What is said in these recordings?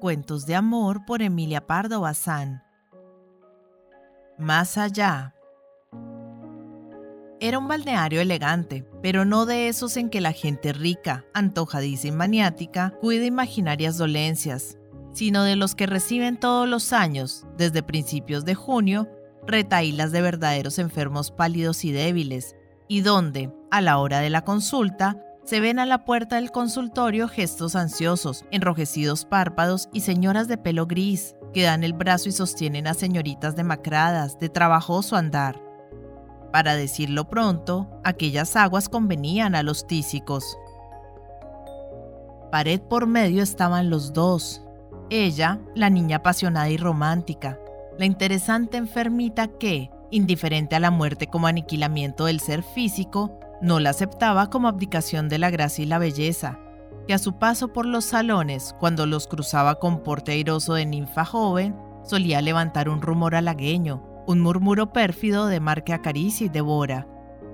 Cuentos de amor por Emilia Pardo Bazán. Más allá. Era un balneario elegante, pero no de esos en que la gente rica, antojadiza y maniática cuida imaginarias dolencias, sino de los que reciben todos los años, desde principios de junio, retailas de verdaderos enfermos pálidos y débiles, y donde, a la hora de la consulta, se ven a la puerta del consultorio gestos ansiosos, enrojecidos párpados y señoras de pelo gris que dan el brazo y sostienen a señoritas demacradas, de trabajoso andar. Para decirlo pronto, aquellas aguas convenían a los tísicos. Pared por medio estaban los dos. Ella, la niña apasionada y romántica, la interesante enfermita que, indiferente a la muerte como aniquilamiento del ser físico, no la aceptaba como abdicación de la gracia y la belleza, que a su paso por los salones, cuando los cruzaba con porte airoso de ninfa joven, solía levantar un rumor halagueño, un murmuro pérfido de mar que acaricia y devora,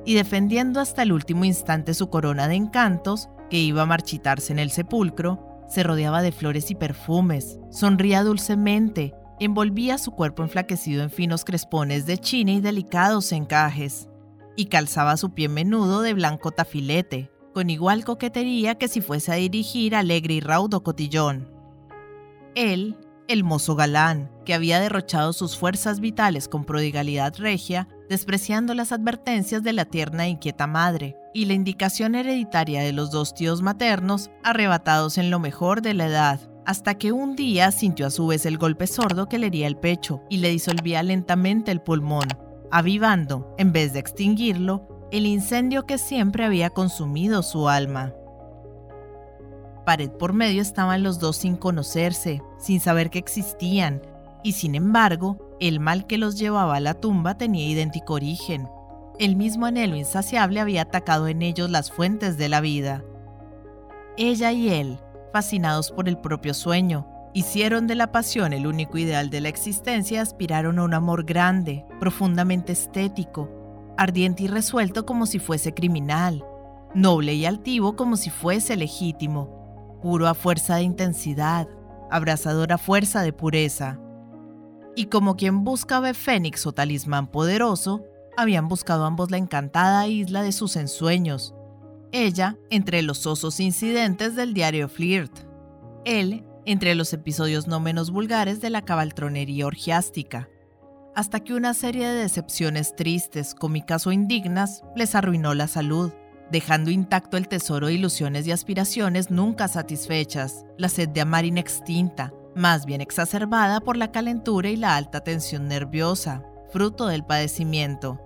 y defendiendo hasta el último instante su corona de encantos, que iba a marchitarse en el sepulcro, se rodeaba de flores y perfumes, sonría dulcemente, envolvía su cuerpo enflaquecido en finos crespones de china y delicados encajes y calzaba su pie menudo de blanco tafilete, con igual coquetería que si fuese a dirigir alegre y raudo cotillón. Él, el mozo galán, que había derrochado sus fuerzas vitales con prodigalidad regia, despreciando las advertencias de la tierna e inquieta madre, y la indicación hereditaria de los dos tíos maternos, arrebatados en lo mejor de la edad, hasta que un día sintió a su vez el golpe sordo que le hería el pecho y le disolvía lentamente el pulmón, avivando, en vez de extinguirlo, el incendio que siempre había consumido su alma. Pared por medio estaban los dos sin conocerse, sin saber que existían, y sin embargo, el mal que los llevaba a la tumba tenía idéntico origen. El mismo anhelo insaciable había atacado en ellos las fuentes de la vida. Ella y él, fascinados por el propio sueño, Hicieron de la pasión el único ideal de la existencia aspiraron a un amor grande, profundamente estético, ardiente y resuelto como si fuese criminal, noble y altivo como si fuese legítimo, puro a fuerza de intensidad, abrazador a fuerza de pureza. Y como quien busca fénix o talismán poderoso, habían buscado ambos la encantada isla de sus ensueños. Ella entre los osos incidentes del diario Flirt. Él entre los episodios no menos vulgares de la cabaltronería orgiástica, hasta que una serie de decepciones tristes, cómicas o indignas les arruinó la salud, dejando intacto el tesoro de ilusiones y aspiraciones nunca satisfechas, la sed de amar inextinta, más bien exacerbada por la calentura y la alta tensión nerviosa, fruto del padecimiento.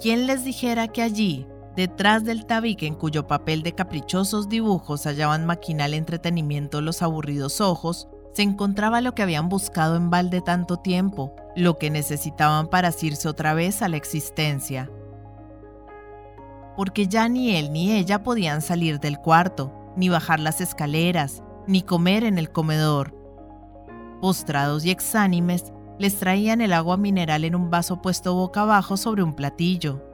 ¿Quién les dijera que allí, Detrás del tabique en cuyo papel de caprichosos dibujos hallaban maquinal entretenimiento los aburridos ojos, se encontraba lo que habían buscado en balde tanto tiempo, lo que necesitaban para asirse otra vez a la existencia. Porque ya ni él ni ella podían salir del cuarto, ni bajar las escaleras, ni comer en el comedor. Postrados y exánimes, les traían el agua mineral en un vaso puesto boca abajo sobre un platillo.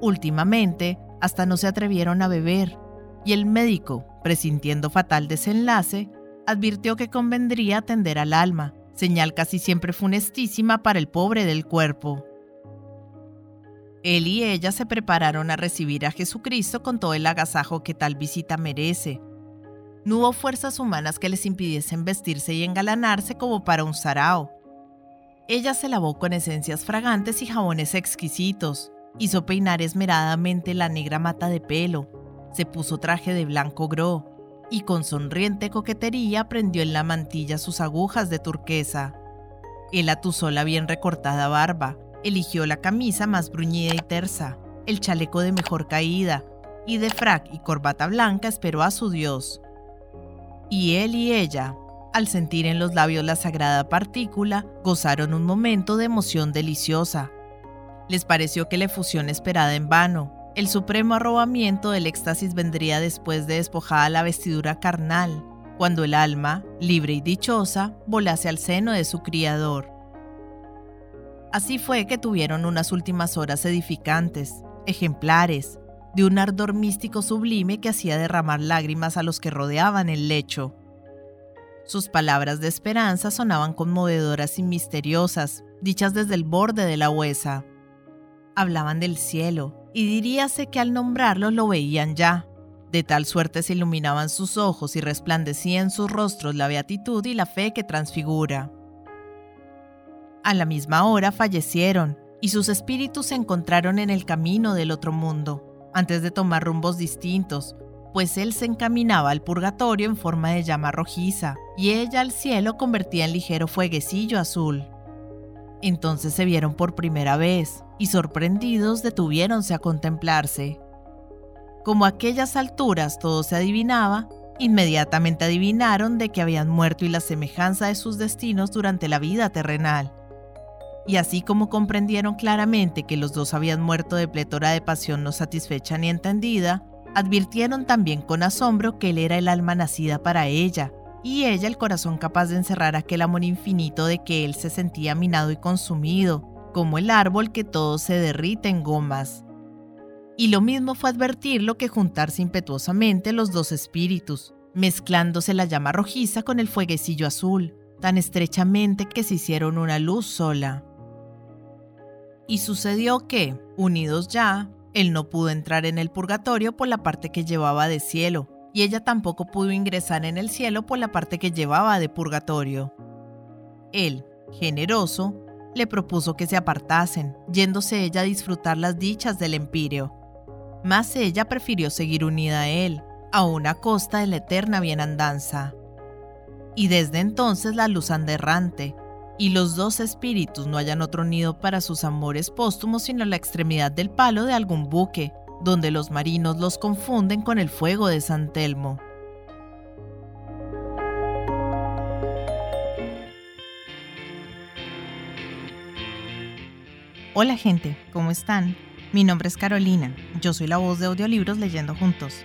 Últimamente, hasta no se atrevieron a beber, y el médico, presintiendo fatal desenlace, advirtió que convendría atender al alma, señal casi siempre funestísima para el pobre del cuerpo. Él y ella se prepararon a recibir a Jesucristo con todo el agasajo que tal visita merece. No hubo fuerzas humanas que les impidiesen vestirse y engalanarse como para un sarao. Ella se lavó con esencias fragantes y jabones exquisitos, Hizo peinar esmeradamente la negra mata de pelo, se puso traje de blanco gro y con sonriente coquetería prendió en la mantilla sus agujas de turquesa. Él atusó la bien recortada barba, eligió la camisa más bruñida y tersa, el chaleco de mejor caída, y de frac y corbata blanca esperó a su Dios. Y él y ella, al sentir en los labios la sagrada partícula, gozaron un momento de emoción deliciosa, les pareció que la efusión esperada en vano. El supremo arrobamiento del éxtasis vendría después de despojada la vestidura carnal, cuando el alma, libre y dichosa, volase al seno de su Criador. Así fue que tuvieron unas últimas horas edificantes, ejemplares, de un ardor místico sublime que hacía derramar lágrimas a los que rodeaban el lecho. Sus palabras de esperanza sonaban conmovedoras y misteriosas, dichas desde el borde de la huesa. Hablaban del cielo, y diríase que al nombrarlo lo veían ya. De tal suerte se iluminaban sus ojos y resplandecía en sus rostros la beatitud y la fe que transfigura. A la misma hora fallecieron, y sus espíritus se encontraron en el camino del otro mundo, antes de tomar rumbos distintos, pues él se encaminaba al purgatorio en forma de llama rojiza y ella al cielo convertía en ligero fueguecillo azul. Entonces se vieron por primera vez y sorprendidos detuviéronse a contemplarse. Como a aquellas alturas todo se adivinaba, inmediatamente adivinaron de que habían muerto y la semejanza de sus destinos durante la vida terrenal. Y así como comprendieron claramente que los dos habían muerto de plétora de pasión no satisfecha ni entendida, Advirtieron también con asombro que él era el alma nacida para ella, y ella el corazón capaz de encerrar aquel amor infinito de que él se sentía minado y consumido, como el árbol que todo se derrite en gomas. Y lo mismo fue advertirlo que juntarse impetuosamente los dos espíritus, mezclándose la llama rojiza con el fueguecillo azul, tan estrechamente que se hicieron una luz sola. Y sucedió que, unidos ya, él no pudo entrar en el purgatorio por la parte que llevaba de cielo, y ella tampoco pudo ingresar en el cielo por la parte que llevaba de purgatorio. Él, generoso, le propuso que se apartasen, yéndose ella a disfrutar las dichas del empíreo. Mas ella prefirió seguir unida a él, a una costa de la eterna bienandanza. Y desde entonces la luz anda errante, y los dos espíritus no hayan otro nido para sus amores póstumos sino la extremidad del palo de algún buque, donde los marinos los confunden con el fuego de San Telmo. Hola gente, ¿cómo están? Mi nombre es Carolina, yo soy la voz de audiolibros leyendo juntos.